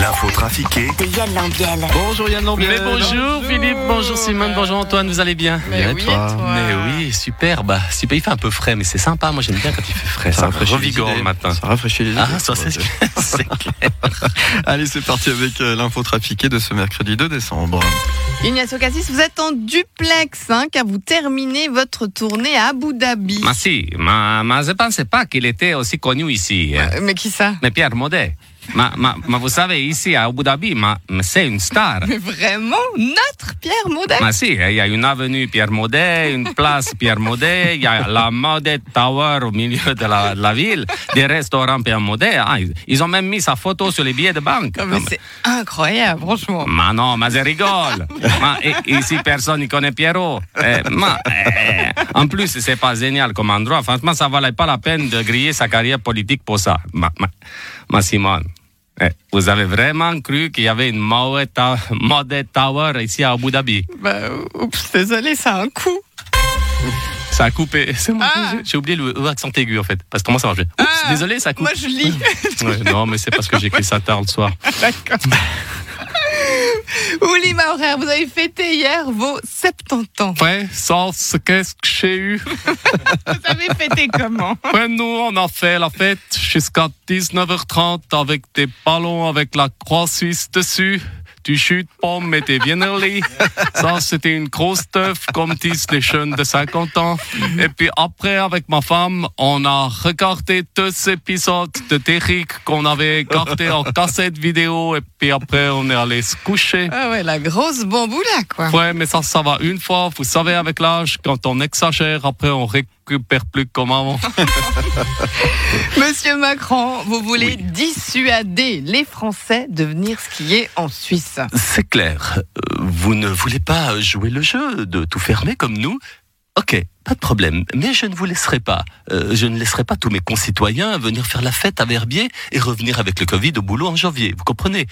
L'info trafiquée De Yann Lambiel. Bonjour Yann Lambiel. Mais bonjour Philippe, bonjour Simone, bonjour Antoine, vous allez bien? Mais Bien, oui, toi. et toi? Mais oui, super, bah super, il fait un peu frais, mais c'est sympa, moi j'aime bien quand il fait frais, ça, rafraîchit les revigore idées. le matin. Ça rafraîchit les idées. Ah, ça c'est clair. Allez, c'est parti avec euh, l'info trafiquée de ce mercredi 2 décembre. Ignacio Cassis, vous êtes en duplex, hein, car vous terminez votre tournée à Abu Dhabi. Mais si, mais, mais je ne pensais pas qu'il était aussi connu ici. Euh, Mais qui ça? Mais Pierre Modet. Mais vous savez, ici à Abu Dhabi, c'est une star. Mais vraiment, notre Pierre Maudet Mais si, il y a une avenue Pierre Modet, une place Pierre Modet, il y a la Modet Tower au milieu de la, de la ville, des restaurants Pierre Modet. Ah, ils, ont même mis sa photo sur les billets de banque. Ah, c'est incroyable, franchement. Mais non, mais je rigole. I- ici, personne ne connaît Pierrot. Eh, eh, en plus, c'est pas génial comme endroit. Franchement, ça valait pas la peine de griller sa carrière politique pour ça. Simone, eh, vous avez vraiment cru qu'il y avait une Modet Tower ici à Abu Dhabi? Bah, oups, désolé, ça a un coup. Ça a coupé. Ah. j'ai- oublié le E accent aigu en fait. Parce que comment ça marche Oups, Ah. désolé, ça coupe. Moi, je lis. Ouais, non, mais c'est parce que j'ai écrit ça tard le soir. D'accord. Ouli Maurer, vous avez fêté hier vos 70 ans. Ouais, ça, c'est qu'est-ce que j'ai eu Vous avez fêté comment? Ouais, nous, on a fait la fête jusqu'à 19h30 avec des ballons avec la croix suisse dessus. Du jus de pomme était bien early. Ça, c'était une grosse teuf, comme disent les jeunes de 50 ans. Et puis après, avec ma femme, on a regardé deux épisodes de Derrick qu'on avait gardé en cassette vidéo. Et puis après, on est allé se coucher. Ah ouais, la grosse bamboula, quoi. Ouais, mais ça, ça va une fois. Vous savez, avec l'âge, quand on exagère, après, on récupère plus comme avant. Monsieur Macron, vous voulez dissuader les Français de venir skier en Suisse? C'est clair. Euh, Vous ne voulez pas jouer le jeu de tout fermer comme nous Ok, pas de problème. Mais je ne vous laisserai pas. Euh, je ne laisserai pas tous mes concitoyens venir faire la fête à Verbier et revenir avec le Covid au boulot en janvier. Vous comprenez?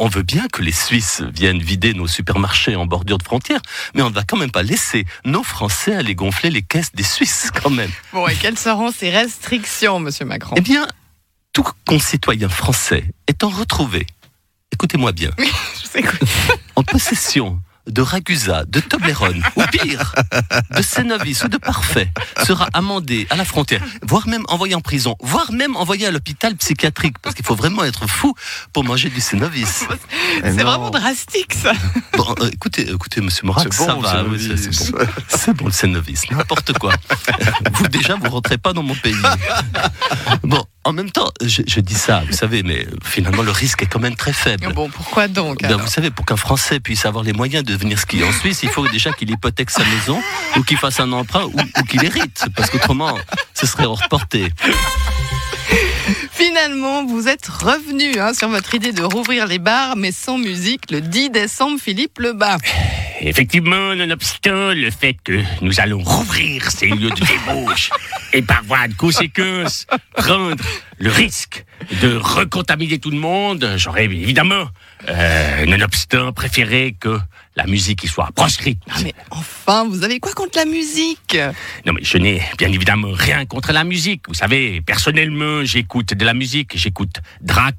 On, veut bien que les Suisses viennent vider nos supermarchés en bordure de frontières, mais on ne va quand même pas laisser nos Français aller gonfler les caisses des Suisses quand même. Bon, et quelles seront ces restrictions, monsieur Macron? Eh bien, tout concitoyen français étant retrouvé, écoutez-moi bien, Je en possession de Ragusa, de Toblerone, ou pire, de Cénovis ou de Parfait, sera amendé à la frontière, voire même envoyé en prison, voire même envoyé à l'hôpital psychiatrique, parce qu'il faut vraiment être fou pour manger du Cénovis. C'est vraiment drastique, ça. Bon, euh, écoutez, écoutez, monsieur Morat, C'est bon, ça va, c'est bon. C'est bon le Cénovis, n'importe quoi. Vous déjà, vous rentrez pas dans mon pays. Bon, en même temps, je, je dis ça, vous savez, mais finalement le risque est quand même très faible. Bon, pourquoi donc Ben, vous savez, pour qu'un Français puisse avoir les moyens de venir skier en Suisse, il faut déjà qu'il hypothèque sa maison, ou qu'il fasse un emprunt, ou, ou qu'il hérite, parce qu'autrement, ce serait hors portée. Finalement, vous êtes revenu hein, sur votre idée de rouvrir les bars, mais sans musique, le 10 décembre, Philippe Lebas. Effectivement, nonobstant le fait que nous allons rouvrir ces lieux de débauche et par voie de conséquence prendre le risque de recontaminer tout le monde, j'aurais évidemment, euh, nonobstant, préféré que la musique y soit proscrite. Ah, mais enfin, vous avez quoi contre la musique? Non, mais je n'ai bien évidemment rien contre la musique. Vous savez, personnellement, j'écoute de la musique. J'écoute Drac,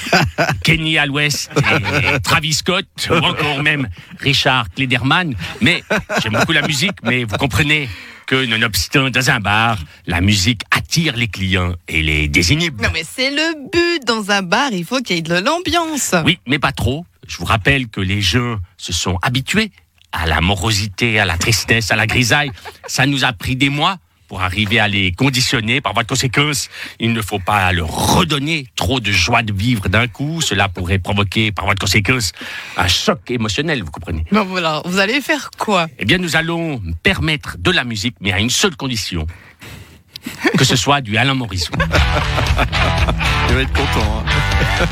Kenny à l'Ouest, Travis Scott, ou encore même Richard Klederman. Mais j'aime beaucoup la musique, mais vous comprenez que, nonobstant, dans un bar, la musique attire les clients et les désinhibe. Non, mais c'est le but dans un bar, il faut qu'il y ait de l'ambiance. Oui, mais pas trop. Je vous rappelle que les gens se sont habitués à la morosité, à la tristesse, à la grisaille. Ça nous a pris des mois pour arriver à les conditionner. Par voie de conséquence, il ne faut pas leur redonner trop de joie de vivre d'un coup. Cela pourrait provoquer, par voie de conséquence, un choc émotionnel, vous comprenez Bon, voilà, vous allez faire quoi? Eh bien, nous allons permettre de la musique, mais à une seule condition. Que ce soit du Alain Morisot. Il va être content. hein.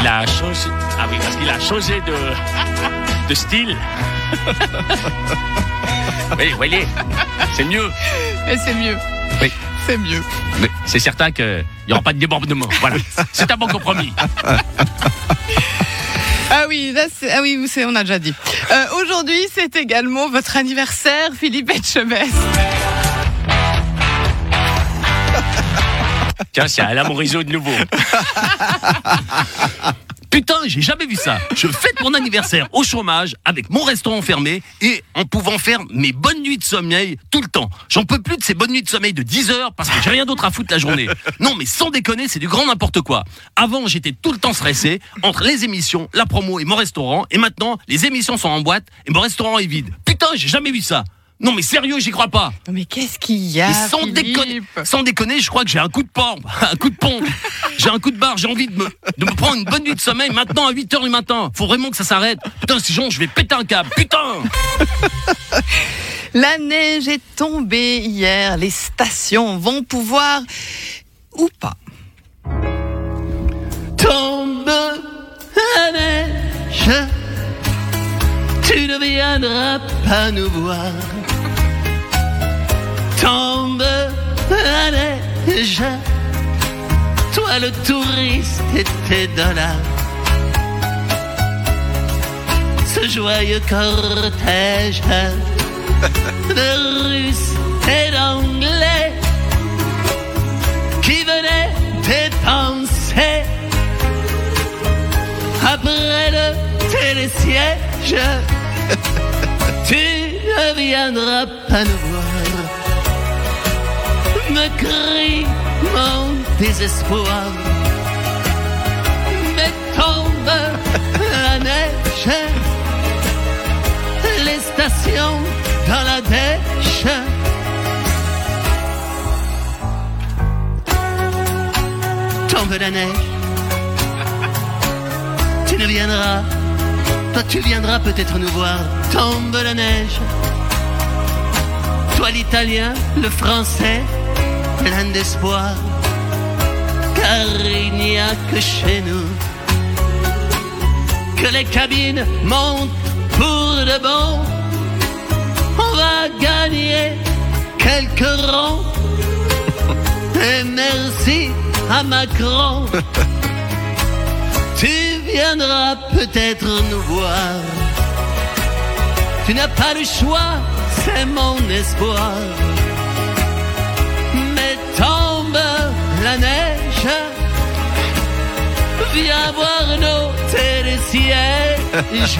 Il a changé. Ah oui, parce qu'il a changé de, de style. oui, vous voyez, c'est mieux. C'est mieux. Oui. C'est mieux. Mais c'est certain qu'il n'y aura pas de débordement. Voilà. C'est un bon compromis. À oui, là, c'est- ah oui, c'est, on a déjà dit. Euh, aujourd'hui, c'est également votre anniversaire, Philippe Etchebest. Tiens, c'est Alain Morisot de nouveau. Putain, j'ai jamais vu ça. Je fête mon anniversaire au chômage avec mon restaurant fermé et en pouvant faire mes bonnes nuits de sommeil tout le temps. J'en peux plus de ces bonnes nuits de sommeil de 10 heures parce que j'ai rien d'autre à foutre la journée. Non, mais sans déconner, c'est du grand n'importe quoi. Avant, j'étais tout le temps stressé entre les émissions, la promo et mon restaurant. Et maintenant, les émissions sont en boîte et mon restaurant est vide. Putain, j'ai jamais vu ça. Non, mais sérieux, j'y crois pas. Non, mais qu'est-ce qu'il y a Mais sans déconner, sans déconner, je crois que j'ai un coup de pompe, un coup de pompe. J'ai un coup de barre, j'ai envie de me, de me prendre une bonne nuit de sommeil maintenant à 8 heures du matin. Faut vraiment que ça s'arrête. Putain, sinon je vais péter un câble. Putain La neige est tombée hier. Les stations vont pouvoir ou pas. Tombe la neige, tu ne viendras pas nous voir. Tombe la neige, toi le touriste et tes dollars. Ce joyeux cortège de Russes et d'Anglais qui venaient dépenser après le télésiège. Tu ne viendras pas nous voir. Me crie mon désespoir. Mais tombe la neige, les stations dans la dèche. Tombe la neige. Tu ne viendras, toi tu viendras peut-être nous voir. Tombe la neige. Toi l'italien, le français, plein d'espoir. Car il n'y a que chez nous que les cabines montent pour de bon. On va gagner quelques ronds. Et merci à Macron. tu viendras peut-être nous voir. Tu n'as pas le choix, c'est mon espoir. Mais tombe la neige. Viens voir nos télésièges.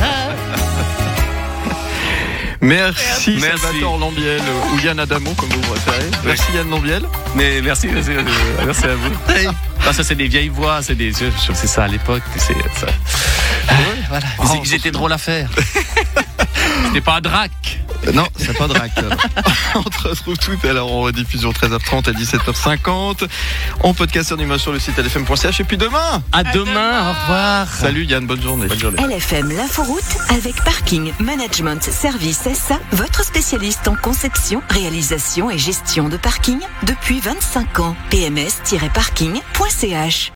Merci, Merci. Salvatore Lambiel ou Yann Adamo comme vous préférez. Merci Yann Lambiel. Mais merci, merci, merci à vous. Ah, ça, c'est des vieilles voix, c'est des, c'est ça à l'époque. C'est ça. Voilà. Ils- Ils étaient drôles à faire. C'était pas un drac. Euh, Non, c'est pas Drac. On te retrouve tout à l'heure en rediffusion 13h30 à 17h50. En podcast sur Numa sur le site lfm.ch et puis demain. À, demain, au revoir. Salut Yann, bonne journée. Bonne journée. LFM l'inforoute avec Parking Management Service SA, votre spécialiste en conception, réalisation et gestion de parking depuis 25 ans. pms-parking.ch